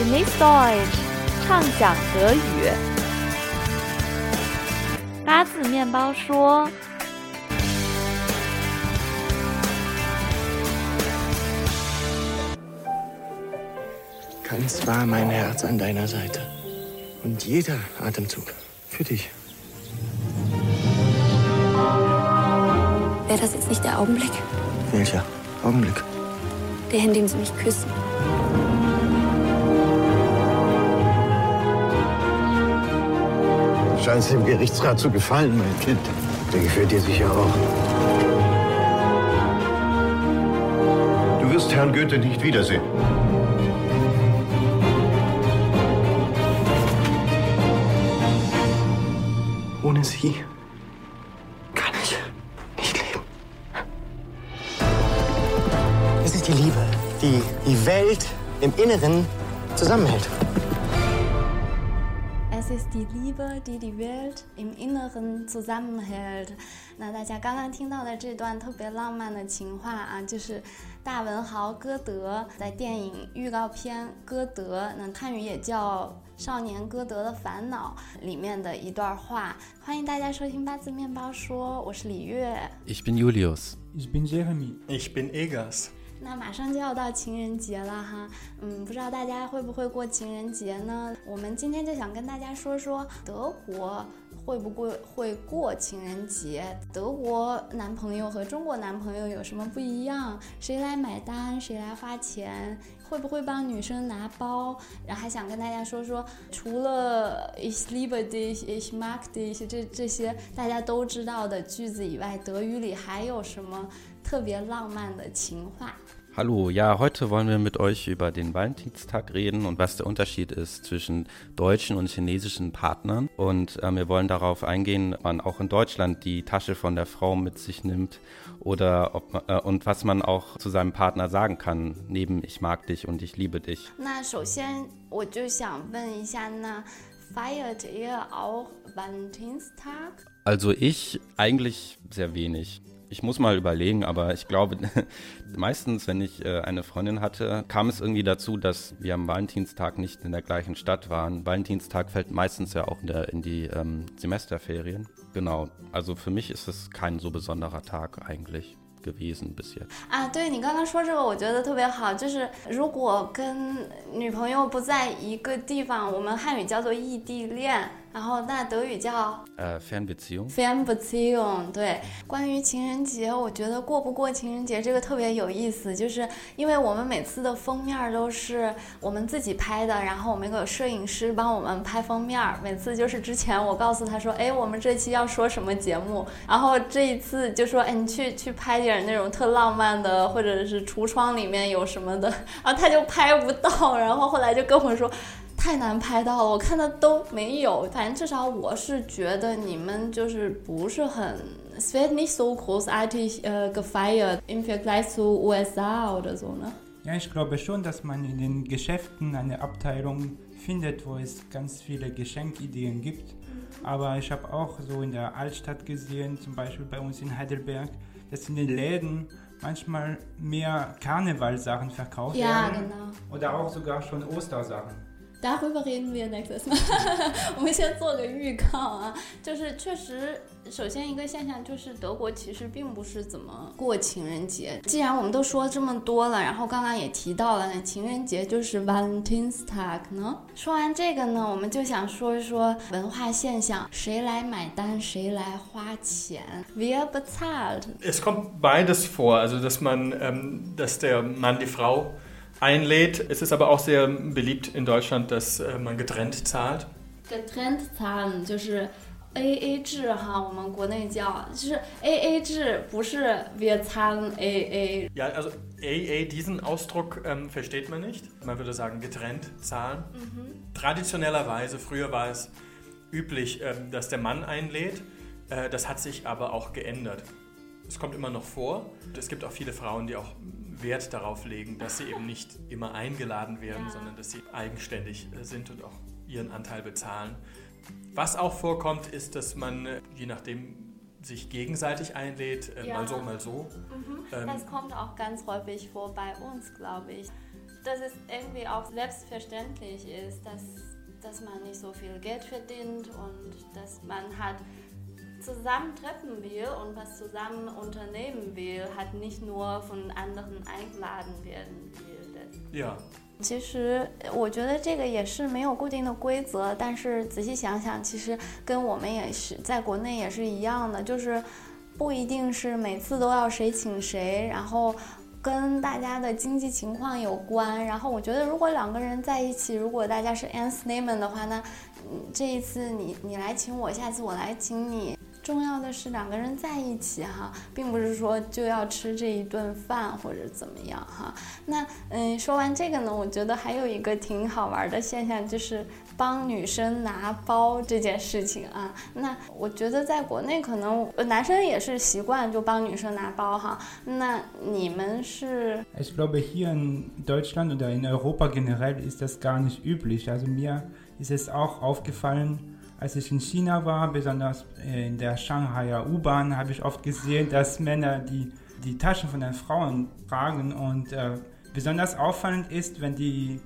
Genieß Deutsch，畅想德语。八字面包说。Ganz war mein Herz an deiner Seite. Und jeder Atemzug für dich. Wäre das jetzt nicht der Augenblick? Welcher Augenblick? Der, in dem Sie mich küssen. Scheint dem Gerichtsrat zu gefallen, mein Kind. Der gefällt dir sicher auch. Du wirst Herrn Goethe nicht wiedersehen. Ohne sie kann ich nicht leben. Es ist die Liebe, die die Welt im Inneren zusammenhält. Es ist die Liebe, die die Welt im Inneren zusammenhält。那大家刚刚听到的这段特别浪漫的情话啊，就是大文豪歌德在电影预告片《歌德》，那汉语也叫《少年歌德的烦恼》里面的一段话。欢迎大家收听八字面包说，我是李月。Ich bin Julius. Ich bin Jeremy. Ich bin Egas. 那马上就要到情人节了哈，嗯，不知道大家会不会过情人节呢？我们今天就想跟大家说说德国会不会会过情人节，德国男朋友和中国男朋友有什么不一样？谁来买单？谁来花钱？会不会帮女生拿包？然后还想跟大家说说，除了 Ich liebe dich, ich mag dich 这这些大家都知道的句子以外，德语里还有什么 特别浪漫的情话？ Hallo, ja, heute wollen wir mit euch über den Valentinstag reden und was der Unterschied ist zwischen deutschen und chinesischen Partnern. Und äh, wir wollen darauf eingehen, ob man auch in Deutschland die Tasche von der Frau mit sich nimmt oder ob man, äh, und was man auch zu seinem Partner sagen kann, neben ich mag dich und ich liebe dich. 那首先我就想问一下，那 feiert ihr auch Valentinstag？ Also ich eigentlich sehr wenig. Ich muss mal überlegen, aber ich glaube, meistens, wenn ich äh, eine Freundin hatte, kam es irgendwie dazu, dass wir am Valentinstag nicht in der gleichen Stadt waren. Valentinstag fällt meistens ja auch in, der, in die ähm, Semesterferien. Genau, also für mich ist es kein so besonderer Tag eigentlich gewesen bis jetzt. 啊，对你刚刚说这个，我觉得特别好。就是如果跟女朋友不在一个地方，我们汉语叫做异地恋， 然后那德语叫 Äh, Fernbeziehung? Fernbeziehung。对，关于情人节，我觉得过不过情人节这个特别有意思，就是因为我们每次的封面都是我们自己拍的，然后我们有摄影师帮我们拍封面。每次就是之前我告诉他说，哎，我们这期要说什么节目，然后这一次就说，哎，你去 去拍点那种特浪漫的，或者是橱窗里面有什么的，然后他就拍不到，然后后来就跟我说。太难拍到了，我看的都没有。反正至少我是觉得你们就是不是很 es wird nicht so großartig äh, gefeiert im Vergleich zu USA oder so, ne? Ja, ich glaube schon, dass man in den Geschäften eine Abteilung findet, wo es ganz viele Geschenkideen gibt. Aber ich habe auch so in der Altstadt gesehen, zum Beispiel bei uns in Heidelberg, dass in den Läden manchmal mehr Karnevalsachen verkauft Ja, werden. genau. Oder auch sogar schon Ostersachen. Darüber reden wir nächstes Mal。我们先做个预告啊，就是确实，首先一个现象就是德国其实并不是怎么过情人节。既然我们都说这么多了，然后刚刚也提到了，那情人节就是 Valentinstag 呢。说完这个呢，我们就想说一说文化现象，谁来买单，谁来花钱？Wer kommt beides vor, also dass man, ähm, dass der Mann die Frau einlädt. Es ist aber auch sehr beliebt in Deutschland, dass äh, man getrennt zahlt. getrennt zahlen 就是 A A 制哈，我们国内叫就是 A A 制，不是 wir zahlen A A。 Ja, also AA, diesen Ausdruck ähm, versteht man nicht. Man würde sagen getrennt zahlen. Traditionellerweise, früher war es üblich, ähm, dass der Mann einlädt. Äh, das hat sich aber auch geändert. Es kommt immer noch vor. Es gibt auch viele Frauen, die auch Wert darauf legen, dass sie eben nicht immer eingeladen werden, Ja. sondern dass sie eigenständig äh, sind und auch ihren Anteil bezahlen. Was auch vorkommt, ist, dass man, äh, je nachdem, sich gegenseitig einlädt, äh, Ja. mal so, mal so. Ähm, Das kommt auch ganz häufig vor bei uns, glaube ich. dass es irgendwie auch selbstverständlich ist, dass, dass man nicht so viel Geld verdient und dass man halt zusammen treffen will und was zusammen unternehmen will, halt nicht nur von anderen eingeladen werden will. Ja. 其实我觉得这个也是没有固定的规则，但是仔细想想，其实跟我们也是在国内也是一样的，就是不一定是每次都要谁请谁，然后跟大家的经济情况有关。然后我觉得如果两个人在一起，如果大家是 a n s n a m e n 的话，那这一次你你来请我，下次我来请你。重要的是两个人在一起哈，并不是说就要吃这一顿饭或者怎么样哈。那嗯，说完这个呢，我觉得还有一个挺好玩的现象，就是帮女生拿包这件事情啊。那我觉得在国内可能男生也是习惯就帮女生拿包哈。那你们是 Als ich in China war, besonders in der Shanghaier U-Bahn, habe ich oft gesehen, dass Männer die, die Taschen von den Frauen tragen. Und äh, besonders auffallend ist, wenn die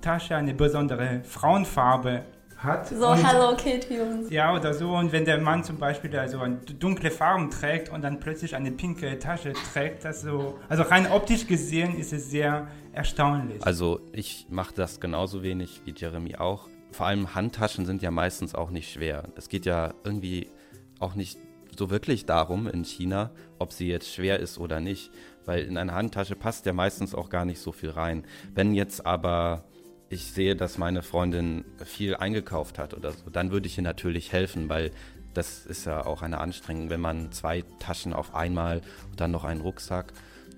Tasche eine besondere Frauenfarbe hat. So und, Hello Kitty und Ja, oder so. Und wenn der Mann zum Beispiel also dunkle Farben trägt und dann plötzlich eine pinke Tasche trägt, das so. Also rein optisch gesehen ist es sehr erstaunlich. Also ich mache das genauso wenig wie Jeremy auch vor allem Handtaschen sind ja meistens auch nicht schwer. Es geht ja irgendwie auch nicht so wirklich darum in China, ob sie jetzt schwer ist oder nicht, weil in eine Handtasche passt ja meistens auch gar nicht so viel rein. Wenn jetzt aber ich sehe, dass meine Freundin viel eingekauft hat oder so, dann würde ich ihr natürlich helfen, weil das ist ja auch eine Anstrengung, wenn man zwei Taschen auf einmal und dann noch einen Rucksack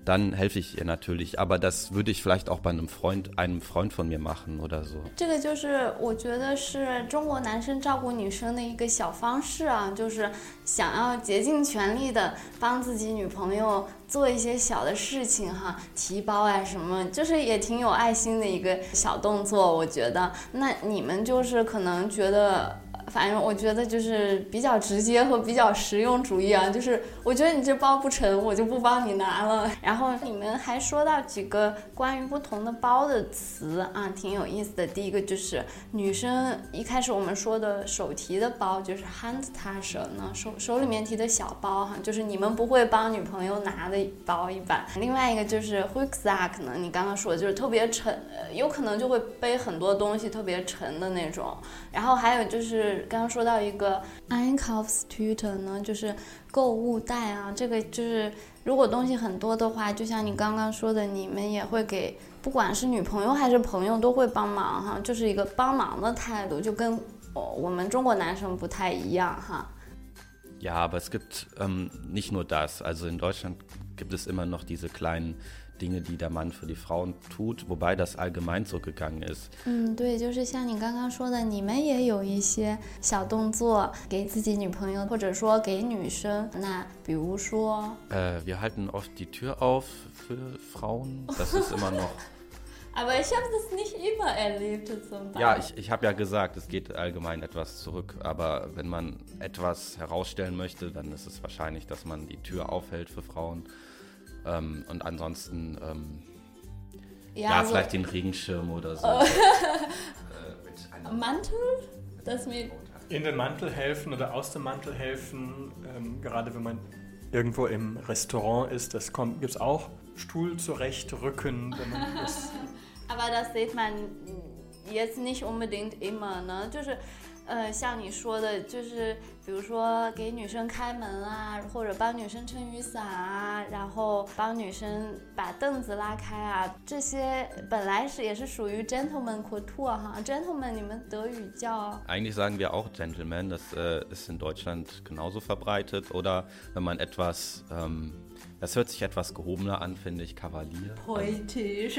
dann helfe ich ihr natürlich. Aber das würde ich vielleicht auch bei einem Freund, einem Freund von mir machen oder so. 这个就是我觉得是中国男生照顾女生的一个小方式啊，就是想要竭尽全力的帮自己女朋友做一些小的事情哈，提包啊什么，就是也挺有爱心的一个小动作，我觉得。那你们就是可能觉得。反正我觉得就是比较直接和比较实用主义啊，就是我觉得你这包不沉，我就不帮你拿了。然后你们还说到几个关于不同的包的词啊，挺有意思的。第一个就是女生一开始我们说的手提的包，就是 Handtasche 呢，手手里面提的小包哈，就是你们不会帮女朋友拿的包一般。另外一个就是 h u c k s a c k 呢，你刚刚说的就是特别沉，有可能就会背很多东西，特别沉的那种。然后还有就是。刚刚说到一个 Einkaufstüte 呢，就是购物袋啊，这个就是如果东西很多的话，就像你刚刚说的，你们也会给，不管是女朋友还是朋友都会帮忙哈，就是一个帮忙的态度，就跟我我们中国男生不太一样哈。Ja, aber es gibt ähm, nicht nur das. Also in Deutschland gibt es immer noch diese kleinen Dinge, die der Mann für die Frauen tut, wobei das allgemein so gegangen ist. 嗯，对，就是像你刚刚说的，你们也有一些小动作给自己女朋友，或者说给女生。那比如说，äh, wir halten oft die Tür auf für Frauen. Das ist immer noch. Aber ich habe das nicht immer erlebt zum Beispiel. Ja, ich, ich habe ja gesagt, es geht allgemein etwas zurück. Aber wenn man etwas herausstellen möchte, dann ist es wahrscheinlich, dass man die Tür aufhält für Frauen. Ähm, und ansonsten, ähm, ja, ja so vielleicht den Regenschirm oder so. äh, Mantel? Das mir in den Mantel helfen oder aus dem Mantel helfen, ähm, gerade wenn man irgendwo im Restaurant ist, das gibt es auch. Stuhl zurechtrücken. Wenn man das Aber das sieht man jetzt nicht unbedingt immer, ne? 就是呃，像你说的，就是比如说给女生开门啊，或者帮女生撑雨伞啊，然后帮女生把凳子拉开啊，这些本来是也是属于 gentleman Kultur 哈，gentleman 你们德语叫？Eigentlich sagen wir auch Gentleman, das äh, ist in Deutschland genauso verbreitet. Oder wenn man etwas ähm, das hört sich etwas gehobener an, finde ich, Kavalier. Poetisch.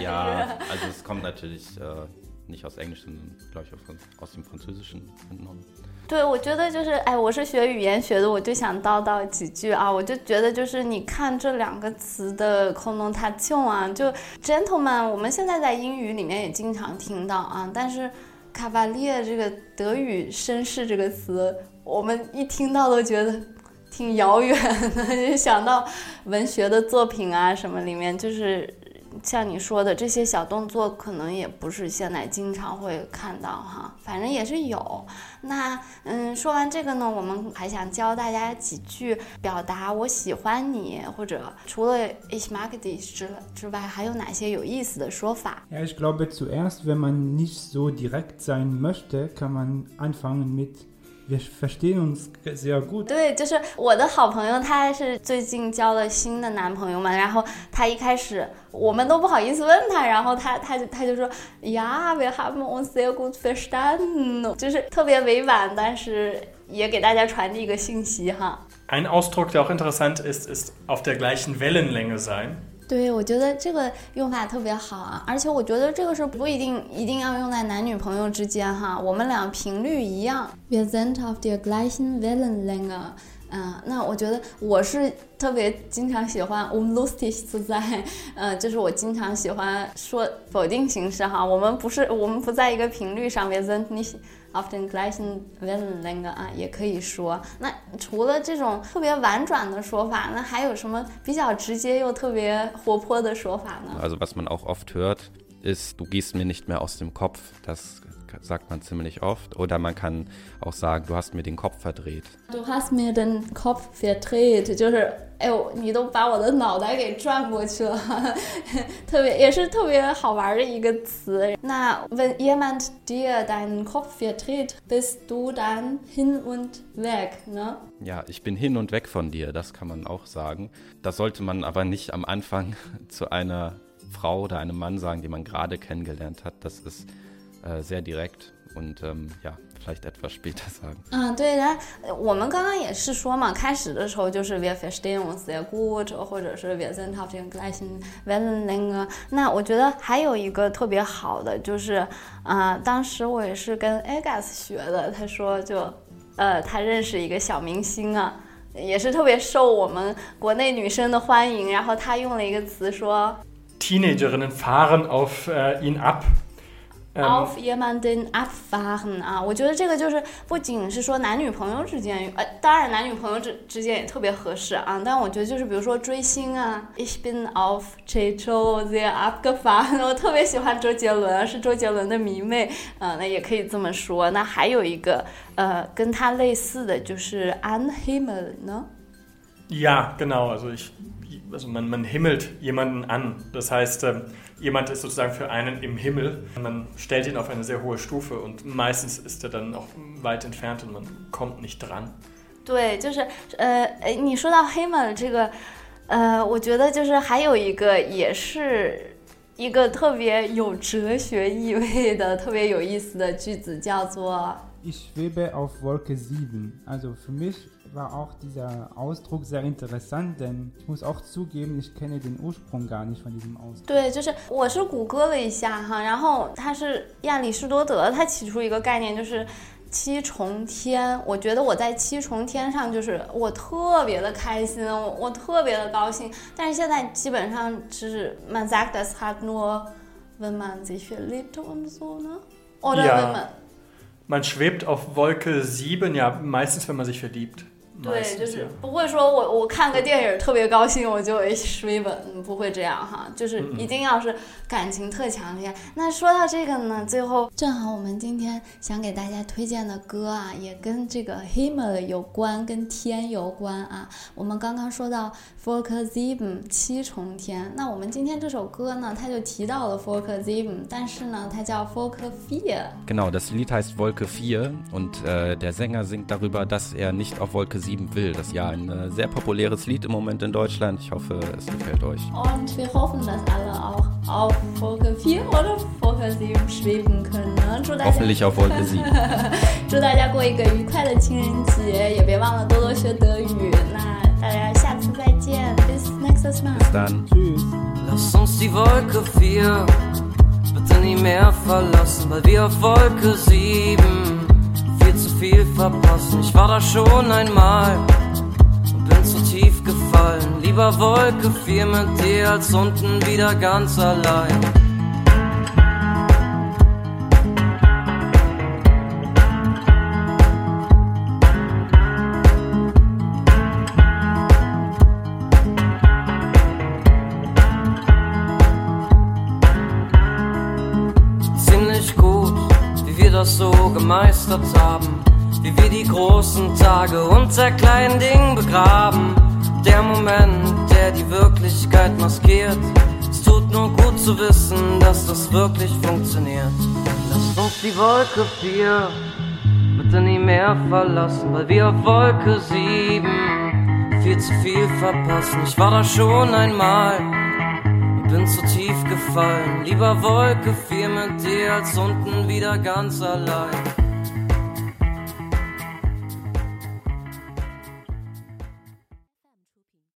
Ja, also es kommt natürlich äh, nicht aus Englisch, sondern glaube ich aus dem Französischen entnommen. 对，我觉得就是，哎，我是学语言学的，我就想叨叨几句啊。我就觉得就是，你看这两个词的 connotation 啊，就 gentleman，我们现在在英语里面也经常听到啊。但是 cavalier 这个德语绅士这个词，我们一听到都觉得挺遥远的，就想到文学的作品啊什么里面，就是像你说的这些小动作，可能也不是现在经常会看到哈，反正也是有。那嗯，说完这个呢，我们还想教大家几句表达我喜欢你，或者除了 ich mag dich 之之外，还有哪些有意思的说法？Ja, ich glaube zuerst, wenn man nicht so direkt sein möchte, kann man anfangen mit Wir verstehen uns sehr gut。对，就是我的好朋友，她是最近交了新的男朋友嘛，然后她一开始我们都不好意思问他，然后他他就他就说呀，wir haben uns sehr gut verstanden，就是特别委婉，但是也给大家传递一个信息哈。Ein Ausdruck, der auch interessant ist, ist auf der gleichen Wellenlänge sein. 对，我觉得这个用法特别好啊，而且我觉得这个是不一定一定要用在男女朋友之间哈，我们俩频率一样。Wir sind auf der gleichen Wellenlänge。嗯，那我觉得我是特别经常喜欢 um lustig zu sein，嗯，就是我经常喜欢说否定形式哈，我们不是我们不在一个频率上面，sind nicht auf den gleichen Wellenlänge 啊，也可以说。那除了这种特别婉转的说法，那还有什么比较直接又特别活泼的说法呢？Also was man auch oft hört ist, du gehst mir nicht mehr aus dem Kopf. Das sagt man ziemlich oft. Oder man kann auch sagen, du hast mir den Kopf verdreht. Du hast mir den Kopf verdreht，就是哎呦，你都把我的脑袋给转过去了，特别也是特别好玩的一个词。那 wenn jemand dir deinen Kopf verdreht, bist du dann hin und weg, ne? Ja, ich bin hin und weg von dir, das kann man auch sagen. Das sollte man aber nicht am Anfang zu einer Frau oder einem Mann sagen, den man gerade kennengelernt hat. Das ist äh, sehr direkt und ähm, ja, vielleicht etwas später sagen. 嗯，对，然我们刚刚也是说嘛，开始的时候就是 wir verstehen uns sehr gut，或者是 wir sind auf den gleichen Wellenlänge。那我觉得还有一个特别好的就是，啊，当时我也是跟 Agas 学的，他说就，呃，他认识一个小明星啊，也是特别受我们国内女生的欢迎，然后他用了一个词说，Teenagerinnen fahren auf ihn ab。 Auf jemanden abfahren 啊，我觉得这个就是不仅是说男女朋友之间，呃，当然男女朋友之之间也特别合适啊。但我觉得就是比如说追星啊，Ich bin auf Chicho sehr abgefahren，我特别喜欢周杰伦，是周杰伦的迷妹，呃，那也可以这么说。那还有一个呃跟他类似的就是 an Himmel 呢？Ja, genau. Also ich, also man man himmelt jemanden an. Das heißt jemand ist sozusagen für einen im Himmel. Man stellt ihn auf eine sehr hohe Stufe und meistens ist er dann auch weit entfernt und man kommt nicht dran. 对，就是呃，你说到 Himmel 这个，呃，我觉得就是还有一个也是一个特别有哲学意味的、特别有意思的句子，叫做 Ich schwebe auf Wolke 7. Also für mich war auch dieser Ausdruck sehr interessant, denn ich muss auch zugeben, ich kenne den Ursprung gar nicht von diesem Ausdruck. 对，就是我是谷歌了一下哈，然后他是亚里士多德，他起出一个概念就是七重天。我觉得我在七重天上，就是我特别的开心，我我特别的高兴。但是现在基本上就是 man sagt das halt nur, wenn man sich verliebt und so ne? Oder ja. wenn man man schwebt auf Wolke 7, ja, meistens wenn man sich verliebt. 对，就是不会说我我看个电影特别高兴，我就 ich schwebe，不会这样哈，就是一定要是感情特强烈。那说到这个呢，最后正好我们今天想给大家推荐的歌啊，也跟这个 Himmel 有关，跟天有关啊。我们刚刚说到 Volker Sieben 七重天，那我们今天这首歌呢，它就提到了 Volker Sieben，但是呢，它叫 Volker Vier。Genau, das Lied heißt Wolke 4 und äh, der Sänger singt darüber, dass er nicht auf Wolke 7 will. Das ist ja ein äh, sehr populäres Lied im Moment in Deutschland. Ich hoffe, es gefällt euch. Und wir hoffen, dass alle auch auf Wolke 4 oder Wolke 7 schweben können. Ne? Hoffentlich auf Wolke 7. 祝大家过一个愉快的情人节，也别忘了多多学德语。那大家下次再见，bis nächstes Mal. Bis dann. Tschüss. Lass uns die Wolke 4 bitte nie mehr verlassen, weil wir auf Wolke 7 viel verpassen. Ich war da schon einmal und bin zu tief gefallen. Lieber Wolke viel mit dir als unten wieder ganz allein. so gemeistert haben. Wie wir die großen Tage unter kleinen Dingen begraben. Der Moment, der die Wirklichkeit maskiert. Es tut nur gut zu wissen, dass das wirklich funktioniert. Lasst uns die Wolke 4 bitte nie mehr verlassen, weil wir auf Wolke 7 viel zu viel verpassen. Ich war da schon einmal und bin zu tief gefallen. Lieber Wolke 4 mit dir als unten wieder ganz allein.